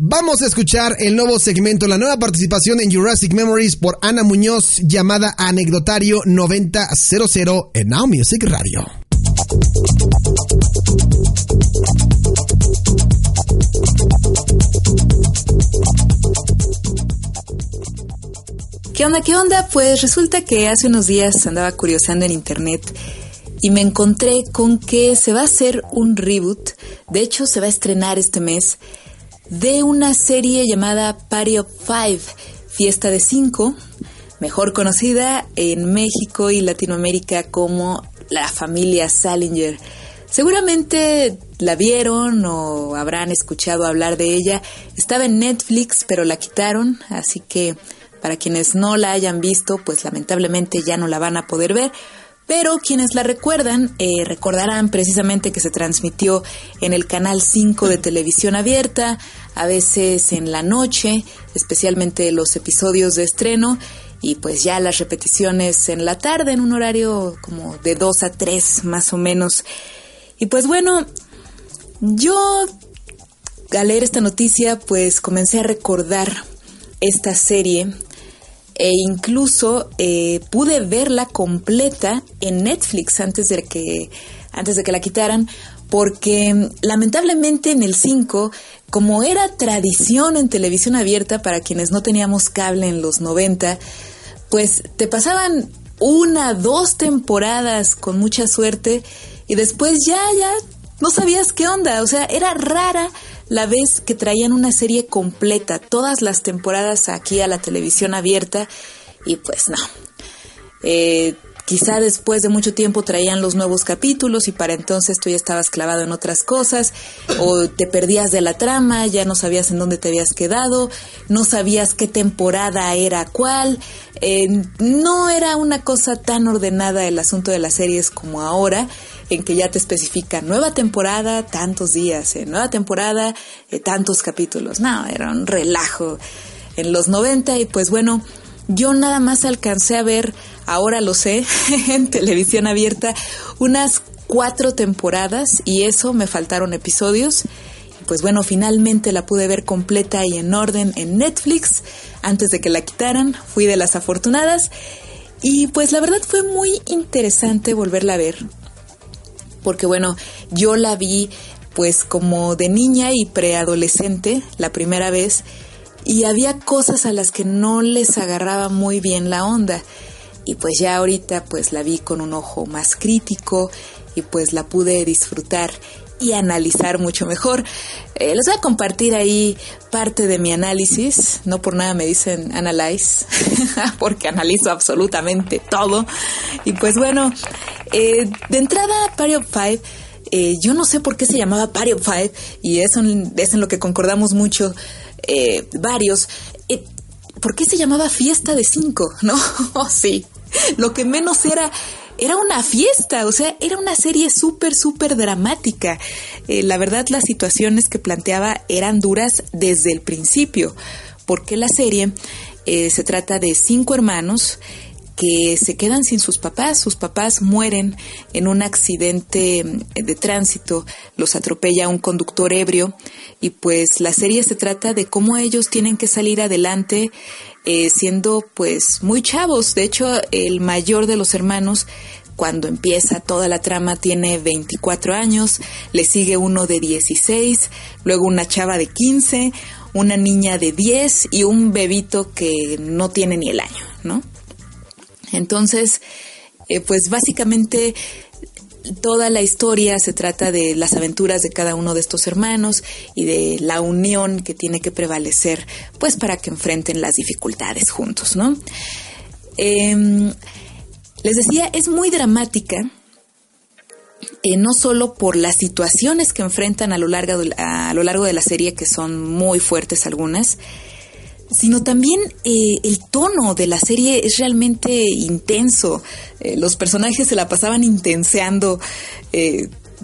Vamos a escuchar el nuevo segmento, la nueva participación en Jurassic Memories por Ana Muñoz llamada Anecdotario 9000 en Now Music Radio. ¿Qué onda? ¿Qué onda? Pues resulta que hace unos días andaba curioseando en internet y me encontré con que se va a hacer un reboot, de hecho se va a estrenar este mes de una serie llamada Party of Five, Fiesta de Cinco, mejor conocida en México y Latinoamérica como la familia Salinger. Seguramente la vieron o habrán escuchado hablar de ella. Estaba en Netflix, pero la quitaron, así que para quienes no la hayan visto, pues lamentablemente ya no la van a poder ver. Pero quienes la recuerdan, eh, recordarán precisamente que se transmitió en el canal 5 de televisión abierta, a veces en la noche, especialmente los episodios de estreno, y pues ya las repeticiones en la tarde, en un horario como de 2 a 3 más o menos. Y pues bueno, yo al leer esta noticia, pues comencé a recordar esta serie e incluso eh, pude verla completa en Netflix antes de que antes de que la quitaran porque mm, lamentablemente en el 5 como era tradición en televisión abierta para quienes no teníamos cable en los 90 pues te pasaban una dos temporadas con mucha suerte y después ya ya no sabías qué onda. O sea era rara la vez que traían una serie completa, todas las temporadas aquí a la televisión abierta, y pues no. Eh, quizá después de mucho tiempo traían los nuevos capítulos y para entonces tú ya estabas clavado en otras cosas o te perdías de la trama, ya no sabías en dónde te habías quedado, no sabías qué temporada era cuál, eh, no era una cosa tan ordenada el asunto de las series como ahora en que ya te especifica nueva temporada, tantos días, eh, nueva temporada, eh, tantos capítulos. No, era un relajo en los 90 y pues bueno, yo nada más alcancé a ver, ahora lo sé, en televisión abierta, unas cuatro temporadas y eso me faltaron episodios. Pues bueno, finalmente la pude ver completa y en orden en Netflix antes de que la quitaran. Fui de las afortunadas y pues la verdad fue muy interesante volverla a ver porque bueno, yo la vi pues como de niña y preadolescente la primera vez y había cosas a las que no les agarraba muy bien la onda. Y pues ya ahorita pues la vi con un ojo más crítico y pues la pude disfrutar y analizar mucho mejor. Eh, les voy a compartir ahí parte de mi análisis, no por nada me dicen analyze, porque analizo absolutamente todo. Y pues bueno, eh, de entrada, Party of Five, eh, yo no sé por qué se llamaba Party of Five, y eso es en lo que concordamos mucho varios. ¿Por qué se llamaba Fiesta de Cinco? ¿No? Sí. Lo que menos era era una fiesta, o sea, era una serie súper, súper dramática. Eh, la verdad, las situaciones que planteaba eran duras desde el principio, porque la serie eh, se trata de cinco hermanos que se quedan sin sus papás, sus papás mueren en un accidente mm, de tránsito, los atropella un conductor ebrio y pues la serie se trata de cómo ellos tienen que salir adelante eh, siendo pues muy chavos. De hecho, el mayor de los hermanos cuando empieza toda la trama tiene 24 años, le sigue uno de 16, luego una chava de 15, una niña de 10 y un bebito que no tiene ni el año, ¿no? Entonces, eh, pues básicamente toda la historia se trata de las aventuras de cada uno de estos hermanos y de la unión que tiene que prevalecer, pues para que enfrenten las dificultades juntos, ¿no? Em, les decía, es muy dramática, eh, no solo por las situaciones que enfrentan a lo, largo de, a lo largo de la serie, que son muy fuertes algunas, sino también eh, el tono de la serie es realmente intenso. Eh, los personajes se la pasaban intenseando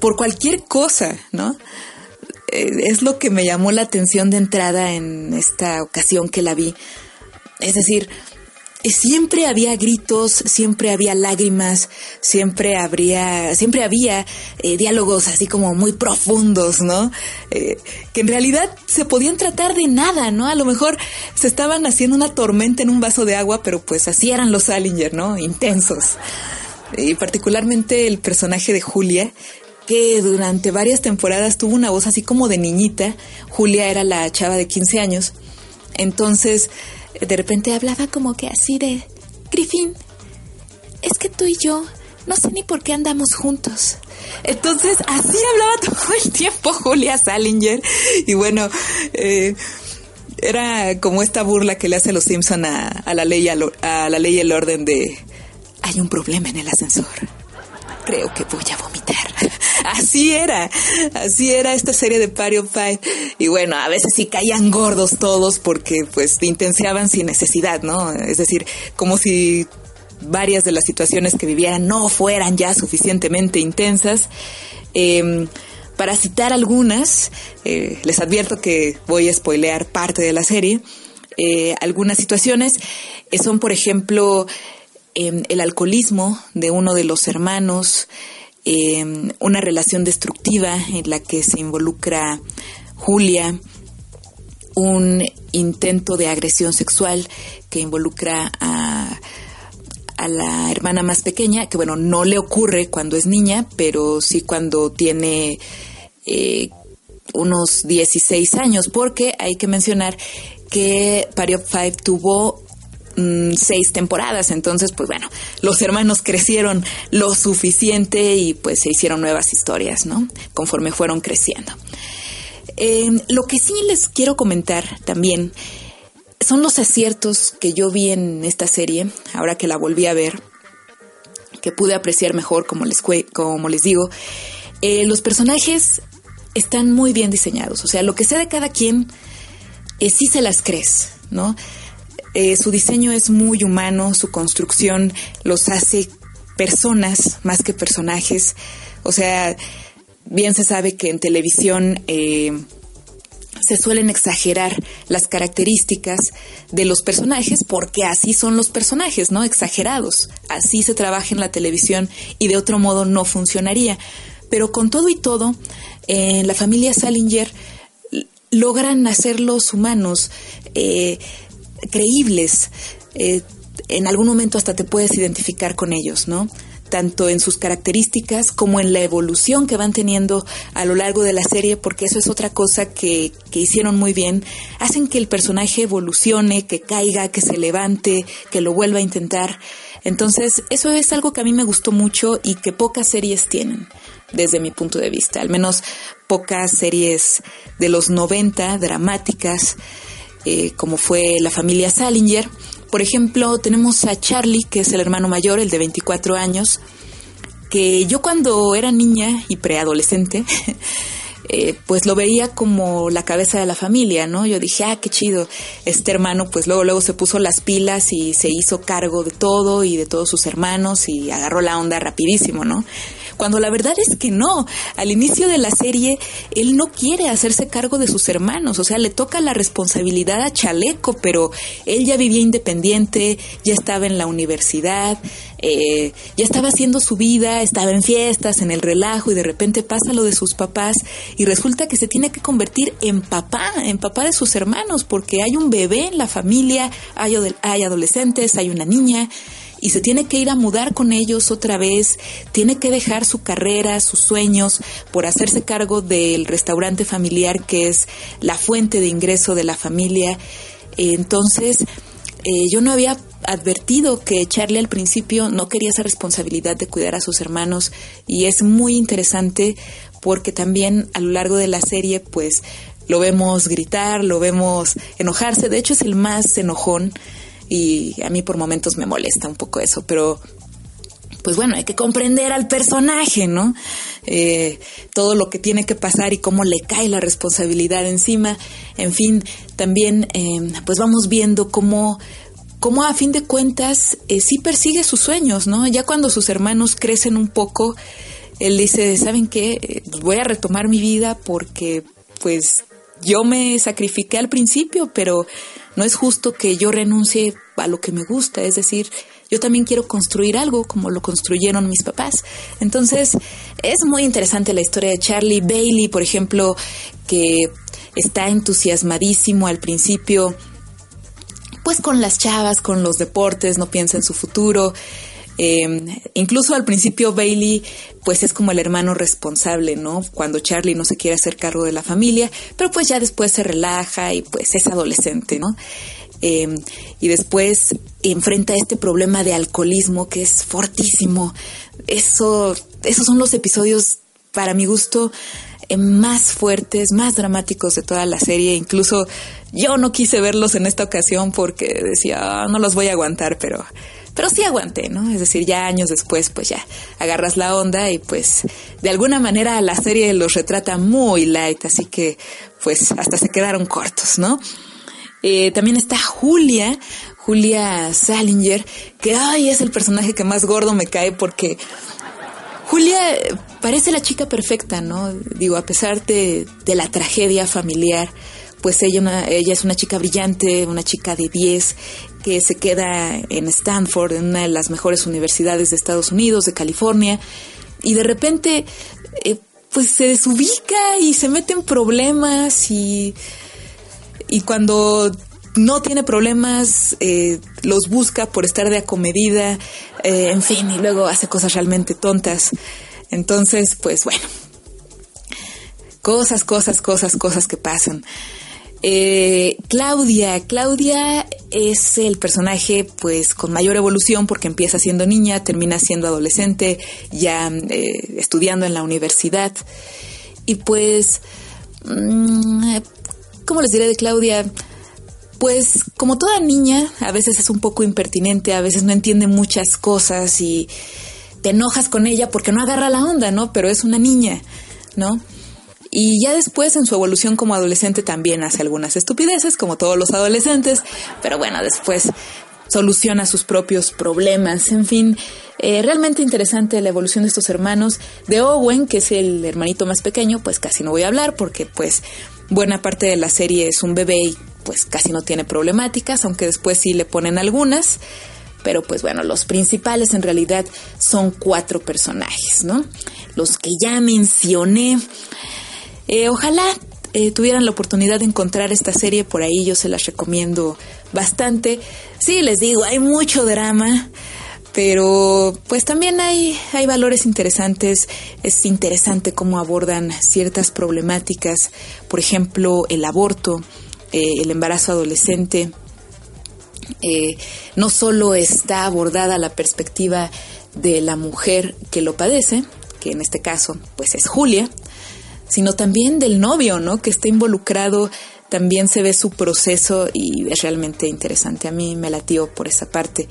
por cualquier cosa, ¿no? es lo que me llamó la atención de entrada en esta ocasión que la vi. Es decir, siempre había gritos, siempre había lágrimas, siempre habría, siempre había eh, diálogos así como muy profundos, ¿no? Eh, que en realidad se podían tratar de nada, ¿no? A lo mejor se estaban haciendo una tormenta en un vaso de agua, pero pues así eran los Salinger, ¿no? Intensos. Y particularmente el personaje de Julia, que durante varias temporadas tuvo una voz así como de niñita. Julia era la chava de 15 años. Entonces, de repente hablaba como que así de, Griffin, es que tú y yo no sé ni por qué andamos juntos. Entonces, así hablaba todo el tiempo Julia Salinger. Y bueno, eh, era como esta burla que le hace los Simpson a, la ley a, la ley y el orden de hay un problema en el ascensor. Creo que voy a vomitar. Así era, así era esta serie de Party of Five. Y bueno, a veces sí caían gordos todos porque pues intensiaban sin necesidad, ¿no? Es decir, como si varias de las situaciones que vivieran no fueran ya suficientemente intensas. Em, para citar algunas, eh, les advierto que voy a spoilear parte de la serie. Eh, algunas situaciones eh, son, por ejemplo, em, el alcoholismo de uno de los hermanos, Em, una relación destructiva en la que se involucra Julia, un intento de agresión sexual que involucra a, la hermana más pequeña, que bueno, no le ocurre cuando es niña, pero sí cuando tiene eh, unos 16 años, porque hay que mencionar que Pariop Five tuvo Mm, seis temporadas. Entonces, pues bueno, los hermanos crecieron lo suficiente y pues se hicieron nuevas historias, ¿no? Conforme fueron creciendo. Em, lo que sí les quiero comentar también son los aciertos que yo vi en esta serie, ahora que la volví a ver, que pude apreciar mejor, como les, como les digo. Eh, los personajes están muy bien diseñados, o sea, lo que sea de cada quien, eh, sí se las crees, ¿no? Eh, su diseño es muy humano, su construcción los hace personas más que personajes. O sea, bien se sabe que en televisión eh, se suelen exagerar las características de los personajes porque así son los personajes, ¿no? Exagerados. Así se trabaja en la televisión y de otro modo no funcionaría. Pero con todo y todo, en la familia Salinger logran hacerlos humanos. Eh, creíbles. Eh, en algún momento hasta te puedes identificar con ellos, ¿no? tanto en sus características como en la evolución que van teniendo a lo largo de la serie, porque eso es otra cosa que, que, hicieron muy bien. Hacen que el personaje evolucione, que caiga, que se levante, que lo vuelva a intentar. Entonces, eso es algo que a mí me gustó mucho y que pocas series tienen, desde mi punto de vista. Al menos pocas series de los 90, dramáticas, eh, como fue la familia Salinger. Por ejemplo, tenemos a Charlie, que es el hermano mayor, el de 24 años, que yo cuando era niña y preadolescente, eh, pues lo veía como la cabeza de la familia, ¿no? Yo dije, ah, qué chido. Este hermano, pues luego, luego se puso las pilas y se hizo cargo de todo y de todos sus hermanos y agarró la onda rapidísimo, ¿no? Cuando la verdad es que no. Al inicio de la serie, él no quiere hacerse cargo de sus hermanos, o sea, le toca la responsabilidad a Chaleco, pero él ya vivía independiente, ya estaba en la universidad, eh, ya estaba haciendo su vida, estaba en fiestas, en el relajo y de repente pasa lo de sus papás y resulta que se tiene que convertir en papá, en papá de sus hermanos, porque hay un bebé en la familia, hay, hay adolescentes, hay una niña y se tiene que ir a mudar con ellos otra vez, tiene que dejar su carrera, sus sueños, por hacerse cargo del restaurante familiar que es la fuente de ingreso de la familia. Entonces, eh, yo no había advertido que Charlie al principio no quería esa responsabilidad de cuidar a sus hermanos y es muy interesante porque también a lo largo de la serie pues lo vemos gritar, lo vemos enojarse, de hecho es el más enojón y a mí por momentos me molesta un poco eso, pero pues bueno, hay que comprender al personaje, ¿no? Eh, todo lo que tiene que pasar y cómo le cae la responsabilidad encima. En fin, también eh, pues vamos viendo cómo cómo a fin de cuentas eh, sí persigue sus sueños, ¿no? Ya cuando sus hermanos crecen un poco, él dice, ¿saben qué? Eh, pues voy a retomar mi vida porque pues yo me sacrifiqué al principio, pero no es justo que yo renuncie a lo que me gusta, es decir, yo también quiero construir algo como lo construyeron mis papás. Entonces, es muy interesante la historia de Charlie Bailey, por ejemplo, que está entusiasmadísimo al principio, pues con las chavas, con los deportes, no piensa en su futuro. Em, incluso al principio Bailey pues es como el hermano responsable, ¿no? Cuando Charlie no se quiere hacer cargo de la familia, pero pues ya después se relaja y pues es adolescente, ¿no? Em, y después enfrenta este problema de alcoholismo que es fortísimo. Eso, esos son los episodios, para mi gusto, eh, más fuertes, más dramáticos de toda la serie. Incluso yo no quise verlos en esta ocasión porque decía, ah, no los voy a aguantar, pero pero sí aguanté, ¿no? Es decir, ya años después, pues ya agarras la onda y pues de alguna manera la serie los retrata muy light, así que pues hasta se quedaron cortos, ¿no? Eh, también está Julia, Julia Salinger, que ay, es el personaje que más gordo me cae porque Julia parece la chica perfecta, ¿no? Digo, a pesar de, de la tragedia familiar, pues ella, ella es una chica brillante, una chica de 10 que se queda en Stanford, en una de las mejores universidades de Estados Unidos, de California, y de repente eh, pues se desubica y se mete en problemas y, y cuando no tiene problemas, eh, los busca por estar de acomedida, eh, en fin, y luego hace cosas realmente tontas. Entonces, pues bueno, cosas, cosas, cosas, cosas que pasan. Eh, Claudia, Claudia es el personaje pues con mayor evolución porque empieza siendo niña, termina siendo adolescente, ya eh, estudiando en la universidad. Y pues, mm, ¿cómo les diré de Claudia? Pues como toda niña, a veces es un poco impertinente, a veces no entiende muchas cosas y te enojas con ella porque no agarra la onda, ¿no? Pero es una niña, ¿no? Y ya después en su evolución como adolescente también hace algunas estupideces, como todos los adolescentes, pero bueno, después soluciona sus propios problemas. En fin, eh, realmente interesante la evolución de estos hermanos. De Owen, que es el hermanito más pequeño, pues casi no voy a hablar porque pues buena parte de la serie es un bebé y pues casi no tiene problemáticas, aunque después sí le ponen algunas. Pero pues bueno, los principales en realidad son cuatro personajes, ¿no? Los que ya mencioné. Eh, ojalá eh, tuvieran la oportunidad de encontrar esta serie por ahí, yo se las recomiendo bastante. Sí, les digo, hay mucho drama, pero pues también hay, hay valores interesantes. Es interesante cómo abordan ciertas problemáticas, por ejemplo, el aborto, eh, el embarazo adolescente. no solo está abordada la perspectiva de la mujer que lo padece, que en este caso pues es Julia, sino también del novio, ¿no? Que está involucrado, también se ve su proceso y es realmente interesante. A mí me latió por esa parte.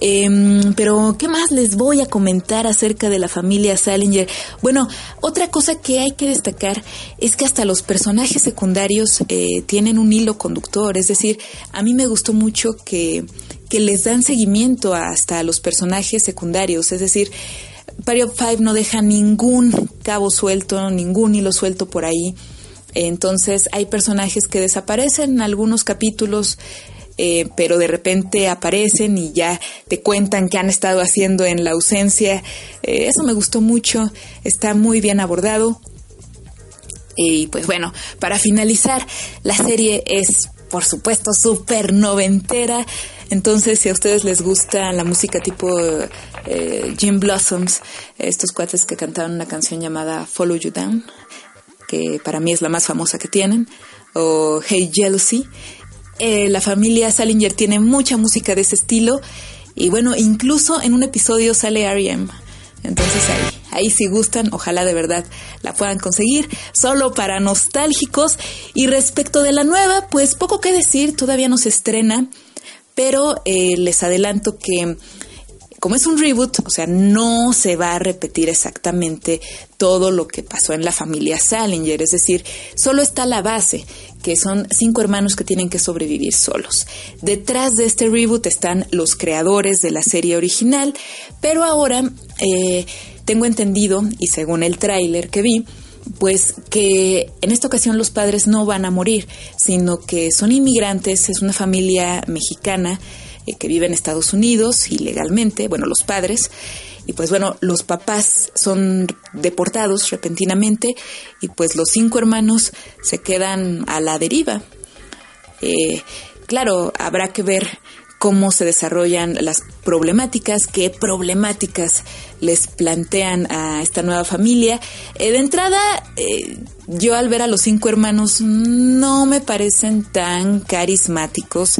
Em, pero, ¿qué más les voy a comentar acerca de la familia Salinger? Bueno, otra cosa que hay que destacar es que hasta los personajes secundarios eh, tienen un hilo conductor. Es decir, a mí me gustó mucho que, que les dan seguimiento hasta a los personajes secundarios. Es decir, Of Five no deja ningún cabo suelto, ningún hilo suelto por ahí. Entonces hay personajes que desaparecen en algunos capítulos, eh, pero de repente aparecen y ya te cuentan qué han estado haciendo en la ausencia. Eh, eso me gustó mucho, está muy bien abordado. Y pues bueno, para finalizar, la serie es por supuesto súper noventera. Entonces, si a ustedes les gusta la música tipo eh, Jim Blossoms, estos cuates que cantaron una canción llamada Follow You Down, que para mí es la más famosa que tienen, o Hey Jealousy, eh, la familia Salinger tiene mucha música de ese estilo y bueno, incluso en un episodio sale R.E.M. Entonces ahí, ahí si gustan, ojalá de verdad la puedan conseguir, solo para nostálgicos. Y respecto de la nueva, pues poco que decir, todavía no se estrena, pero eh, les adelanto que como es un reboot, o sea, no se va a repetir exactamente todo lo que pasó en la familia Salinger, es decir, solo está la base, que son cinco hermanos que tienen que sobrevivir solos. Detrás de este reboot están los creadores de la serie original, pero ahora eh, tengo entendido, y según el tráiler que vi, pues que en esta ocasión los padres no van a morir, sino que son inmigrantes, es una familia mexicana eh, que vive en Estados Unidos ilegalmente, bueno, los padres, y pues bueno, los papás son deportados repentinamente y pues los cinco hermanos se quedan a la deriva. Eh, claro, habrá que ver cómo se desarrollan las problemáticas, qué problemáticas les plantean a esta nueva familia. Eh, de entrada, yo al ver a los cinco hermanos no me parecen tan carismáticos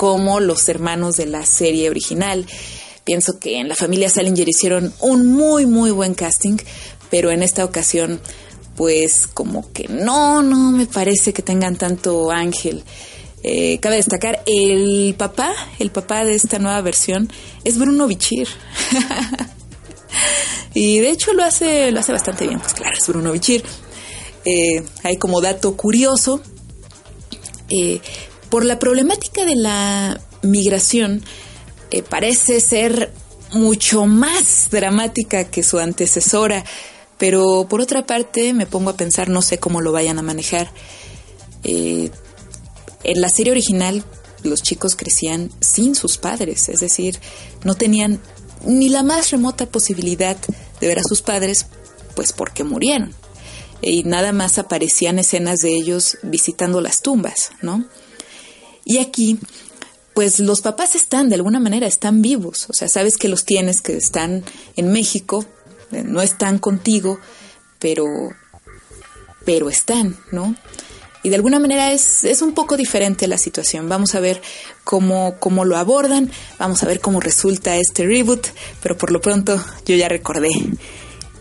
como los hermanos de la serie original. Pienso que en la familia Salinger hicieron un muy, muy buen casting, pero en esta ocasión, pues como que no, no me parece que tengan tanto ángel. Eh, cabe destacar, el papá, el papá de esta nueva versión es Bruno Bichir. y de hecho lo hace, lo hace bastante bien, pues claro, es Bruno Bichir. Eh, hay como dato curioso, eh, por la problemática de la migración, parece ser mucho más dramática que su antecesora, pero por otra parte me pongo a pensar, no sé cómo lo vayan a manejar. En la serie original, los chicos crecían sin sus padres, es decir, no tenían ni la más remota posibilidad de ver a sus padres, pues porque murieron. Y nada más aparecían escenas de ellos visitando las tumbas, ¿no? Y aquí, pues los papás están, de alguna manera, están vivos. O sea, sabes que los tienes, que están en México, eh, no están contigo, pero, pero están, ¿no? y de alguna manera es, es un poco diferente la situación. Vamos a ver cómo, cómo lo abordan, vamos a ver cómo resulta este reboot, pero por lo pronto yo ya recordé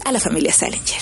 a la familia Salinger.